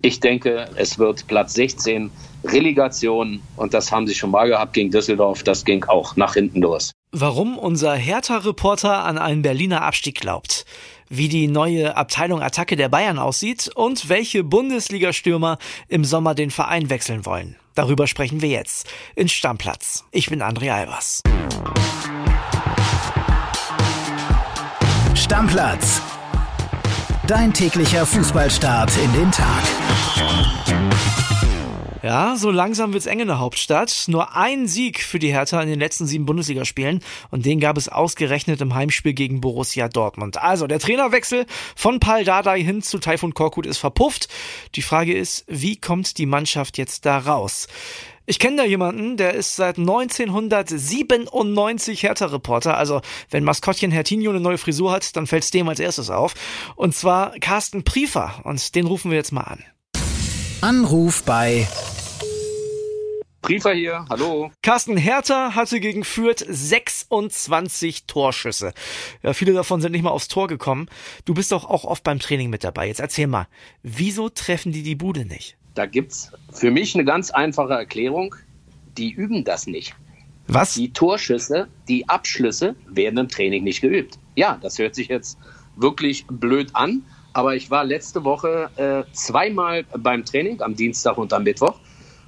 Ich denke, es wird Platz 16, Relegation und das haben sie schon mal gehabt gegen Düsseldorf. Das ging auch nach hinten los. Warum unser Hertha-Reporter an einen Berliner Abstieg glaubt, wie die neue Abteilung Attacke der Bayern aussieht und welche Bundesliga-Stürmer im Sommer den Verein wechseln wollen. Darüber sprechen wir jetzt in Stammplatz. Ich bin André Albers. Stammplatz. Dein täglicher Fußballstart in den Tag. Ja, so langsam wird's eng in der Hauptstadt. Nur ein Sieg für die Hertha in den letzten sieben Bundesligaspielen und den gab es ausgerechnet im Heimspiel gegen Borussia Dortmund. Also der Trainerwechsel von Pal Dardai hin zu Taifun Korkut ist verpufft. Die Frage ist, wie kommt die Mannschaft jetzt da raus? Ich kenne da jemanden, der ist seit 1997 Hertha-Reporter. Also wenn Maskottchen Hertinho eine neue Frisur hat, dann fällt's dem als erstes auf. Und zwar Carsten Priefer. Und den rufen wir jetzt mal an. Anruf bei Priefer hier, hallo. Carsten Hertha hatte gegen Fürth 26 Torschüsse. Ja, viele davon sind nicht mal aufs Tor gekommen. Du bist doch auch oft beim Training mit dabei. Jetzt erzähl mal, wieso treffen die die Bude nicht? Da gibt's für mich eine ganz einfache Erklärung. Die üben das nicht. Was? Die Torschüsse, die Abschlüsse werden im Training nicht geübt. Ja, das hört sich jetzt wirklich blöd an, aber ich war letzte Woche äh, zweimal beim Training, am Dienstag und am Mittwoch.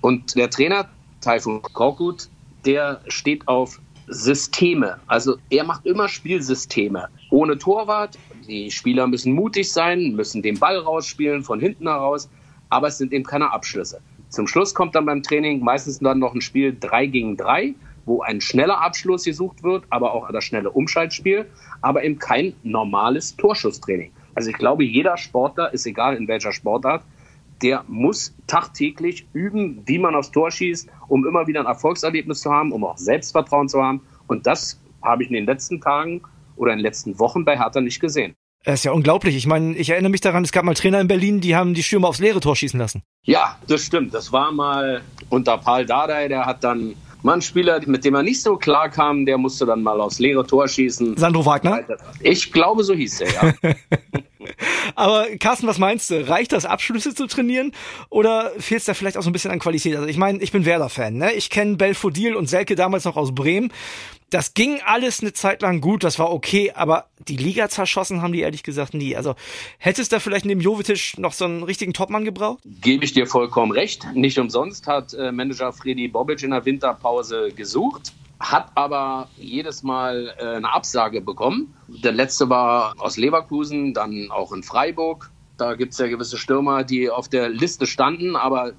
Und der Trainer, Taifun Korkut, der steht auf Systeme. Also er macht immer Spielsysteme. Ohne Torwart. Die Spieler müssen mutig sein, müssen den Ball rausspielen, von hinten heraus aber es sind eben keine Abschlüsse. Zum Schluss kommt dann beim Training meistens dann noch ein Spiel 3 gegen 3, wo ein schneller Abschluss gesucht wird, aber auch das schnelle Umschaltspiel, aber eben kein normales Torschusstraining. Also ich glaube, jeder Sportler, ist egal in welcher Sportart, der muss tagtäglich üben, wie man aufs Tor schießt, um immer wieder ein Erfolgserlebnis zu haben, um auch Selbstvertrauen zu haben. Und das habe ich in den letzten Tagen oder in den letzten Wochen bei Hertha nicht gesehen. Das ist ja unglaublich. Ich meine, ich erinnere mich daran, es gab mal Trainer in Berlin, die haben die Stürmer aufs leere Tor schießen lassen. Ja, das stimmt. Das war mal unter Paul Dardai, der hat dann mal Spieler, mit dem er nicht so klar kam, der musste dann mal aufs leere Tor schießen. Sandro Wagner? Ich glaube, so hieß er, ja. Aber Carsten, was meinst du? Reicht das, Abschlüsse zu trainieren? Oder fehlt es da vielleicht auch so ein bisschen an Qualität? Also ich meine, ich bin Werder-Fan. Ne? Ich kenne Belfodil und Selke damals noch aus Bremen. Das ging alles eine Zeit lang gut, das war okay, aber die Liga zerschossen haben die ehrlich gesagt nie. Also hättest du da vielleicht neben Jovetic noch so einen richtigen Topmann gebraucht? Gebe ich dir vollkommen recht. Nicht umsonst hat äh, Manager Freddy Bobic in der Winterpause gesucht hat aber jedes Mal äh, eine Absage bekommen. Der letzte war aus Leverkusen, dann auch in Freiburg. Da gibt es ja gewisse Stürmer, die auf der Liste standen, aber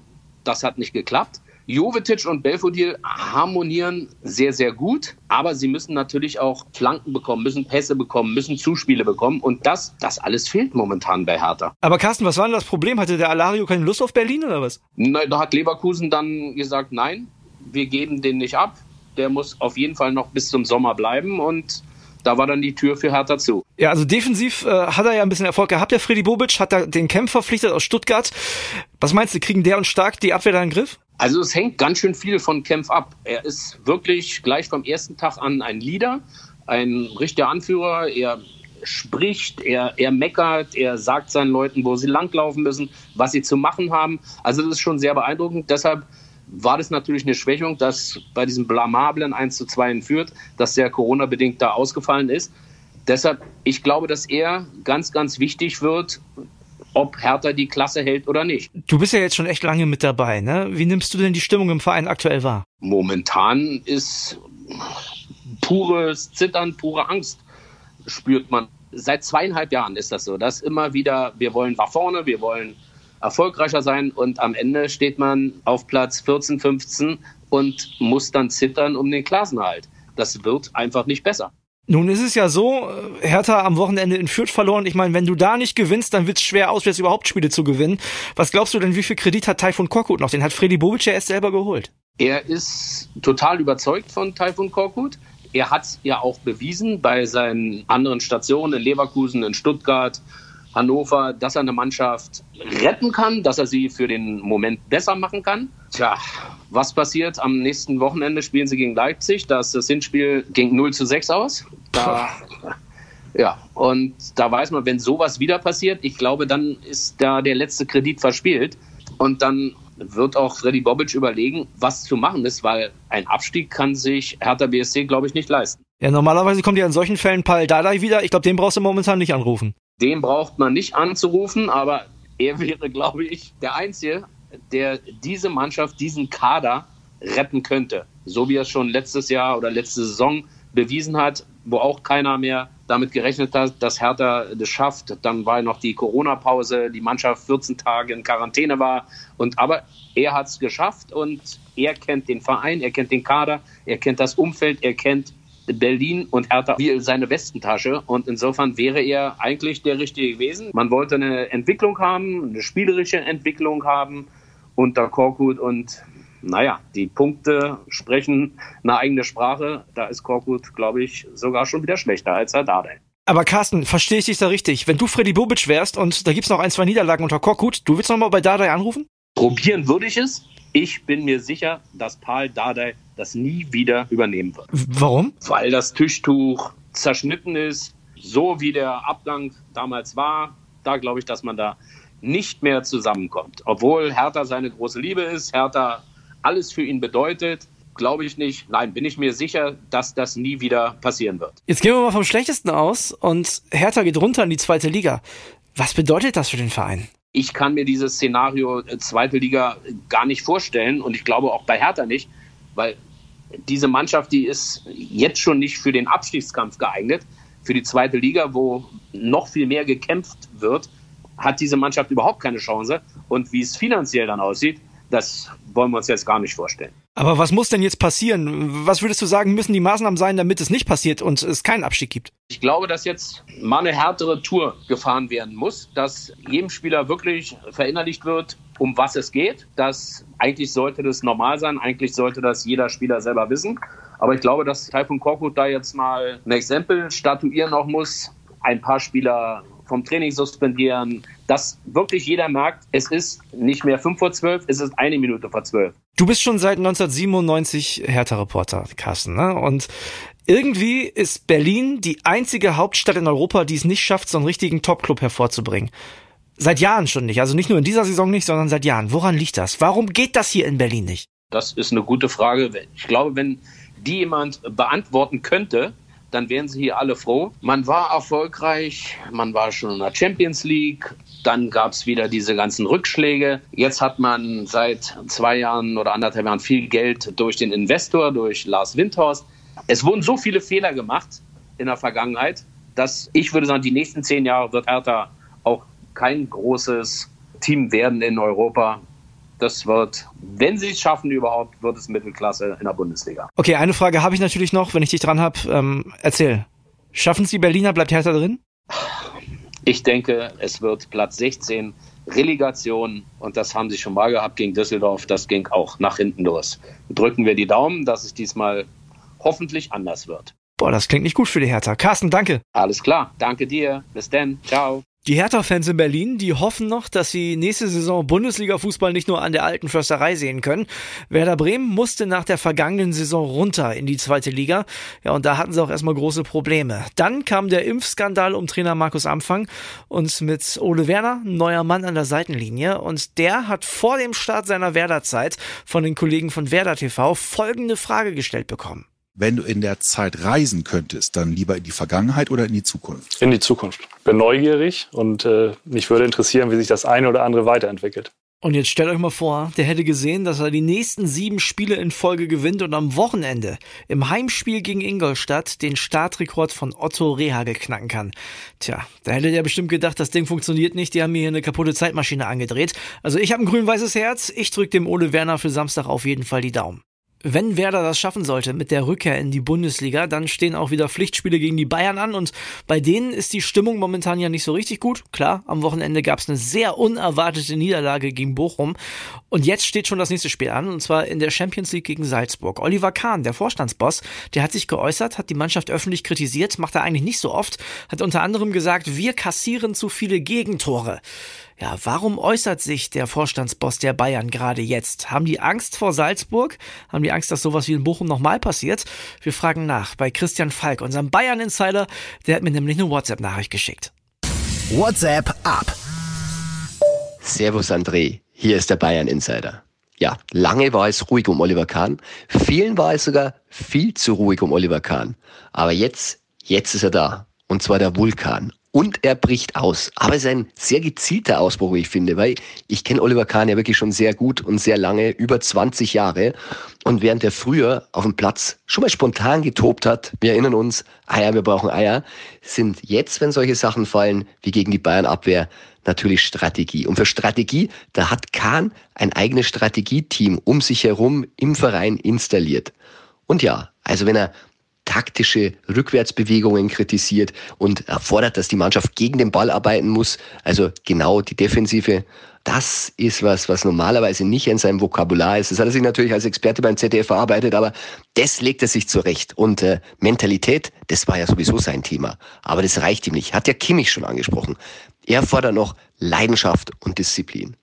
das hat nicht geklappt. Jovetic und Belfodil harmonieren sehr, sehr gut, aber sie müssen natürlich auch Flanken bekommen, müssen Pässe bekommen, müssen Zuspiele bekommen und das, das alles fehlt momentan bei Hertha. Aber Carsten, was war denn das Problem? Hatte der Alario keine Lust auf Berlin oder was? Na, da hat Leverkusen dann gesagt, nein, wir geben den nicht ab der muss auf jeden Fall noch bis zum Sommer bleiben und da war dann die Tür für Hertha zu. Ja, also defensiv äh, hat er ja ein bisschen Erfolg gehabt, der Freddy Bobic, hat da den Kämpfer verpflichtet aus Stuttgart. Was meinst du, kriegen der und Stark die Abwehr da in den Griff? Also es hängt ganz schön viel von Kempf ab. Er ist wirklich gleich vom ersten Tag an ein Leader, ein richtiger Anführer. Er spricht, er, er meckert, er sagt seinen Leuten, wo sie langlaufen müssen, was sie zu machen haben. Also das ist schon sehr beeindruckend. Deshalb war das natürlich eine Schwächung, dass bei diesem blamablen 1 zu 2 in Fürth, dass der Corona-bedingt da ausgefallen ist. Deshalb, ich glaube, dass er ganz, ganz wichtig wird, ob Hertha die Klasse hält oder nicht. Du bist ja jetzt schon echt lange mit dabei, ne? Wie nimmst du denn die Stimmung im Verein aktuell wahr? Momentan ist pures Zittern, pure Angst spürt man. Seit zweieinhalb Jahren ist das so, dass immer wieder, wir wollen nach vorne, wir wollen erfolgreicher sein und am Ende steht man auf Platz 14, 15 und muss dann zittern um den Klassenhalt. Das wird einfach nicht besser. Nun ist es ja so, äh, Hertha am Wochenende in Fürth verloren. Ich meine, wenn du da nicht gewinnst, dann wird es schwer, auswärts überhaupt Spiele zu gewinnen. Was glaubst du denn, wie viel Kredit hat Taifun Korkut noch? Den hat Freddy Bobic ja erst selber geholt. Er ist total überzeugt von Taifun Korkut. Er hat es ja auch bewiesen bei seinen anderen Stationen in Leverkusen, in Stuttgart, Hannover, dass er eine Mannschaft retten kann, dass er sie für den Moment besser machen kann. Tja, was passiert? Am nächsten Wochenende spielen sie gegen Leipzig. Das, das Hinspiel ging 0 zu 6 aus. Da, Ja, und da weiß man, wenn sowas wieder passiert, ich glaube, dann ist da der letzte Kredit verspielt. Und dann wird auch Freddy Bobic überlegen, was zu machen ist, weil ein Abstieg kann sich Hertha BSC, glaube ich, nicht leisten. Ja, normalerweise kommt ja in solchen Fällen Paul Dardai wieder. Ich glaube, den brauchst du momentan nicht anrufen. Den braucht man nicht anzurufen, aber er wäre, glaube ich, der Einzige, der diese Mannschaft, diesen Kader retten könnte. So wie er es schon letztes Jahr oder letzte Saison bewiesen hat, wo auch keiner mehr damit gerechnet hat, dass Hertha das schafft. Dann war noch die Corona-Pause, die Mannschaft 14 Tage in Quarantäne war. Und aber er hat es geschafft und er kennt den Verein, er kennt den Kader, er kennt das Umfeld, er kennt Berlin und Hertha wie seine Westentasche. Und insofern wäre er eigentlich der Richtige gewesen. Man wollte eine Entwicklung haben, eine spielerische Entwicklung haben unter Korkut und naja, die Punkte sprechen eine eigene Sprache. Da ist Korkut, glaube ich, sogar schon wieder schlechter als Herr Dardai. Aber Carsten, verstehe ich dich da richtig? Wenn du Freddy Bobic wärst und da gibt's noch ein, zwei Niederlagen unter Korkut, du willst noch mal bei Dardai anrufen? Probieren würde ich es. Ich bin mir sicher, dass Paul Dardai das nie wieder übernehmen wird. Warum? Weil das Tischtuch zerschnitten ist, so wie der Abgang damals war. Da glaube ich, dass man da nicht mehr zusammenkommt. Obwohl Hertha seine große Liebe ist, Hertha alles für ihn bedeutet, glaube ich nicht. Nein, bin ich mir sicher, dass das nie wieder passieren wird. Jetzt gehen wir mal vom Schlechtesten aus und Hertha geht runter in die zweite Liga. Was bedeutet das für den Verein? Ich kann mir dieses Szenario äh, zweite Liga gar nicht vorstellen und ich glaube auch bei Hertha nicht, weil diese Mannschaft, die ist jetzt schon nicht für den Abstiegskampf geeignet. Für die zweite Liga, wo noch viel mehr gekämpft wird, hat diese Mannschaft überhaupt keine Chance. Und wie es finanziell dann aussieht, das wollen wir uns jetzt gar nicht vorstellen. Aber was muss denn jetzt passieren? Was würdest du sagen, müssen die Maßnahmen sein, damit es nicht passiert und es keinen Abstieg gibt? Ich glaube, dass jetzt mal eine härtere Tour gefahren werden muss, dass jedem Spieler wirklich verinnerlicht wird, um was es geht. Das eigentlich sollte das normal sein, eigentlich sollte das jeder Spieler selber wissen. Aber ich glaube, dass Taifun Korkut da jetzt mal ein Exempel statuieren auch muss, ein paar Spieler vom Training suspendieren, dass wirklich jeder merkt, es ist nicht mehr fünf vor zwölf, es ist eine Minute vor zwölf. Du bist schon seit 1997 Hertha-Reporter, Carsten, ne? Und irgendwie ist Berlin die einzige Hauptstadt in Europa, die es nicht schafft, so einen richtigen Top-Club hervorzubringen. Seit Jahren schon nicht. Also nicht nur in dieser Saison nicht, sondern seit Jahren. Woran liegt das? Warum geht das hier in Berlin nicht? Das ist eine gute Frage. Ich glaube, wenn die jemand beantworten könnte, dann wären sie hier alle froh. Man war erfolgreich, man war schon in der Champions League, dann gab es wieder diese ganzen Rückschläge. Jetzt hat man seit zwei Jahren oder anderthalb Jahren viel Geld durch den Investor, durch Lars Windhorst. Es wurden so viele Fehler gemacht in der Vergangenheit, dass ich würde sagen, die nächsten zehn Jahre wird Hertha auch kein großes Team werden in Europa das wird, wenn sie es schaffen überhaupt, wird es Mittelklasse in der Bundesliga. Okay, eine Frage habe ich natürlich noch, wenn ich dich dran habe. Ähm, erzähl. Schaffen es die Berliner? Bleibt Hertha drin? Ich denke, es wird Platz 16, Relegation und das haben sie schon mal gehabt gegen Düsseldorf. Das ging auch nach hinten los. Drücken wir die Daumen, dass es diesmal hoffentlich anders wird. Boah, das klingt nicht gut für die Hertha. Carsten, danke. Alles klar. Danke dir. Bis dann. Ciao. Die Hertha-Fans in Berlin, die hoffen noch, dass sie nächste Saison Bundesliga-Fußball nicht nur an der alten Försterei sehen können. Werder Bremen musste nach der vergangenen Saison runter in die zweite Liga. Ja, und da hatten sie auch erstmal große Probleme. Dann kam der Impfskandal um Trainer Markus Amfang und mit Ole Werner, neuer Mann an der Seitenlinie. Und der hat vor dem Start seiner Werder-Zeit von den Kollegen von Werder TV folgende Frage gestellt bekommen wenn du in der Zeit reisen könntest, dann lieber in die Vergangenheit oder in die Zukunft? In die Zukunft. Bin neugierig und äh, mich würde interessieren, wie sich das eine oder andere weiterentwickelt. Und jetzt stellt euch mal vor, der hätte gesehen, dass er die nächsten sieben Spiele in Folge gewinnt und am Wochenende im Heimspiel gegen Ingolstadt den Startrekord von Otto Rehagel knacken kann. Tja, da hätte der bestimmt gedacht, das Ding funktioniert nicht, die haben mir hier eine kaputte Zeitmaschine angedreht. Also ich habe ein grün-weißes Herz, ich drücke dem Ole Werner für Samstag auf jeden Fall die Daumen. Wenn Werder das schaffen sollte mit der Rückkehr in die Bundesliga, dann stehen auch wieder Pflichtspiele gegen die Bayern an und bei denen ist die Stimmung momentan ja nicht so richtig gut. Klar, am Wochenende gab es eine sehr unerwartete Niederlage gegen Bochum und jetzt steht schon das nächste Spiel an und zwar in der Champions League gegen Salzburg. Oliver Kahn, der Vorstandsboss, der hat sich geäußert, hat die Mannschaft öffentlich kritisiert, macht er eigentlich nicht so oft, hat unter anderem gesagt, wir kassieren zu viele Gegentore. Ja, warum äußert sich der Vorstandsboss der Bayern gerade jetzt? Haben die Angst vor Salzburg? Haben die Angst, dass sowas wie in Bochum nochmal passiert? Wir fragen nach bei Christian Falk, unserem Bayern-Insider. Der hat mir nämlich eine WhatsApp-Nachricht geschickt. WhatsApp ab. Servus André, hier ist der Bayern-Insider. Ja, lange war es ruhig um Oliver Kahn. Vielen war es sogar viel zu ruhig um Oliver Kahn. Aber jetzt, jetzt ist er da. Und zwar der Vulkan und er bricht aus. Aber es ist ein sehr gezielter Ausbruch, wie ich finde, weil ich kenne Oliver Kahn ja wirklich schon sehr gut und sehr lange, über 20 Jahre. Und während er früher auf dem Platz schon mal spontan getobt hat, wir erinnern uns, Eier, wir brauchen Eier, sind jetzt, wenn solche Sachen fallen, wie gegen die Bayern-Abwehr, natürlich Strategie. Und für Strategie, da hat Kahn ein eigenes Strategieteam um sich herum im Verein installiert. Und ja, also wenn er taktische Rückwärtsbewegungen kritisiert und erfordert, dass die Mannschaft gegen den Ball arbeiten muss. Also genau die Defensive. Das ist was, was normalerweise nicht in seinem Vokabular ist. Das hat er sich natürlich als Experte beim ZDF verarbeitet, aber das legt er sich zurecht. Und äh, Mentalität, das war ja sowieso sein Thema. Aber das reicht ihm nicht. Hat ja Kimmich schon angesprochen. Er fordert noch Leidenschaft und Disziplin.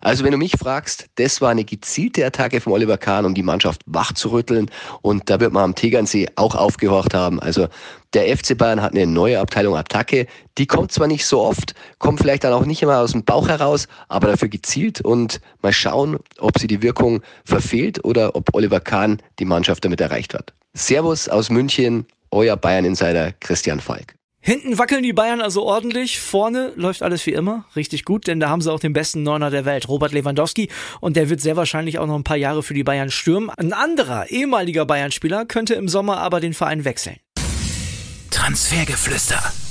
Also wenn du mich fragst, das war eine gezielte Attacke von Oliver Kahn, um die Mannschaft wach zu rütteln. Und da wird man am Tegernsee auch aufgehorcht haben. Also der FC Bayern hat eine neue Abteilung Attacke. Die kommt zwar nicht so oft, kommt vielleicht dann auch nicht immer aus dem Bauch heraus, aber dafür gezielt und mal schauen, ob sie die Wirkung verfehlt oder ob Oliver Kahn die Mannschaft damit erreicht hat. Servus aus München, euer Bayern-Insider Christian Falk. Hinten wackeln die Bayern also ordentlich, vorne läuft alles wie immer, richtig gut, denn da haben sie auch den besten Neuner der Welt, Robert Lewandowski, und der wird sehr wahrscheinlich auch noch ein paar Jahre für die Bayern stürmen. Ein anderer ehemaliger Bayern-Spieler könnte im Sommer aber den Verein wechseln. Transfergeflüster.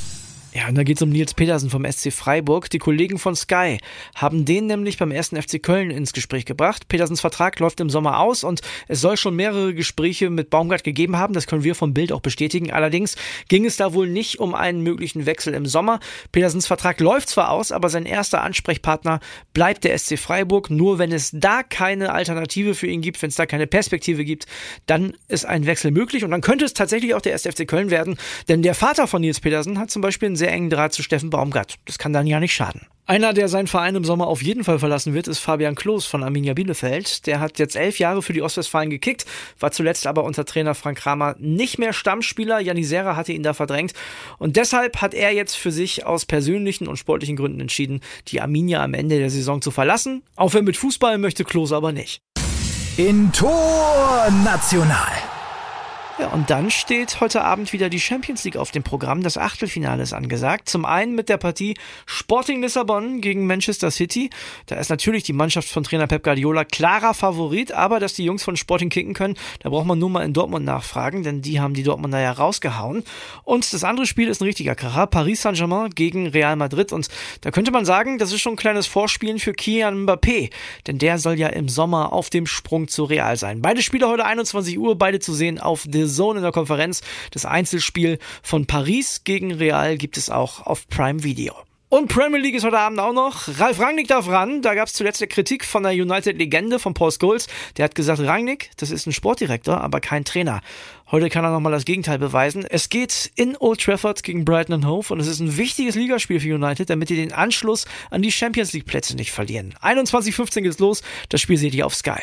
Ja, und da geht es um Nils Petersen vom SC Freiburg. Die Kollegen von Sky haben den nämlich beim ersten FC Köln ins Gespräch gebracht. Petersens Vertrag läuft im Sommer aus und es soll schon mehrere Gespräche mit Baumgart gegeben haben. Das können wir vom Bild auch bestätigen. Allerdings ging es da wohl nicht um einen möglichen Wechsel im Sommer. Petersens Vertrag läuft zwar aus, aber sein erster Ansprechpartner bleibt der SC Freiburg. Nur wenn es da keine Alternative für ihn gibt, wenn es da keine Perspektive gibt, dann ist ein Wechsel möglich und dann könnte es tatsächlich auch der erste FC Köln werden. Denn der Vater von Nils Petersen hat zum Beispiel einen sehr sehr engen Draht zu Steffen Baumgart. Das kann dann ja nicht schaden. Einer, der seinen Verein im Sommer auf jeden Fall verlassen wird, ist Fabian Klos von Arminia Bielefeld. Der hat jetzt elf Jahre für die Ostwestfalen gekickt, war zuletzt aber unter Trainer Frank Kramer nicht mehr Stammspieler. Janisera hatte ihn da verdrängt. Und deshalb hat er jetzt für sich aus persönlichen und sportlichen Gründen entschieden, die Arminia am Ende der Saison zu verlassen. Auch wenn mit Fußball möchte Klos aber nicht. In Tor National. Ja, und dann steht heute Abend wieder die Champions League auf dem Programm. Das Achtelfinale ist angesagt. Zum einen mit der Partie Sporting Lissabon gegen Manchester City. Da ist natürlich die Mannschaft von Trainer Pep Guardiola klarer Favorit, aber dass die Jungs von Sporting kicken können, da braucht man nur mal in Dortmund nachfragen, denn die haben die Dortmunder ja rausgehauen. Und das andere Spiel ist ein richtiger Kracher. Paris Saint-Germain gegen Real Madrid. Und da könnte man sagen, das ist schon ein kleines Vorspielen für Kian Mbappé, denn der soll ja im Sommer auf dem Sprung zu Real sein. Beide Spiele heute 21 Uhr, beide zu sehen auf The Zone in der Konferenz. Das Einzelspiel von Paris gegen Real gibt es auch auf Prime Video. Und Premier League ist heute Abend auch noch. Ralf Rangnick darf ran. Da gab es zuletzt eine Kritik von der United-Legende von Paul Scholes. Der hat gesagt, Rangnick, das ist ein Sportdirektor, aber kein Trainer. Heute kann er nochmal das Gegenteil beweisen. Es geht in Old Trafford gegen Brighton Hove und es ist ein wichtiges Ligaspiel für United, damit die den Anschluss an die Champions League Plätze nicht verlieren. 21.15 geht's los. Das Spiel seht ihr auf Sky.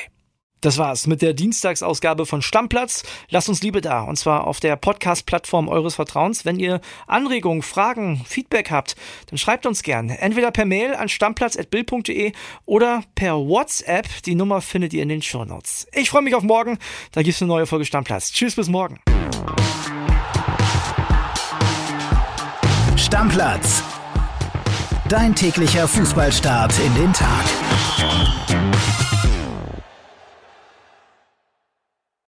Das war's mit der Dienstagsausgabe von Stammplatz. Lasst uns Liebe da und zwar auf der Podcast-Plattform eures Vertrauens. Wenn ihr Anregungen, Fragen, Feedback habt, dann schreibt uns gern. Entweder per Mail an stammplatz.bild.de oder per WhatsApp. Die Nummer findet ihr in den Shownotes. Ich freue mich auf morgen. Da gibt's eine neue Folge Stammplatz. Tschüss, bis morgen. Stammplatz. Dein täglicher Fußballstart in den Tag.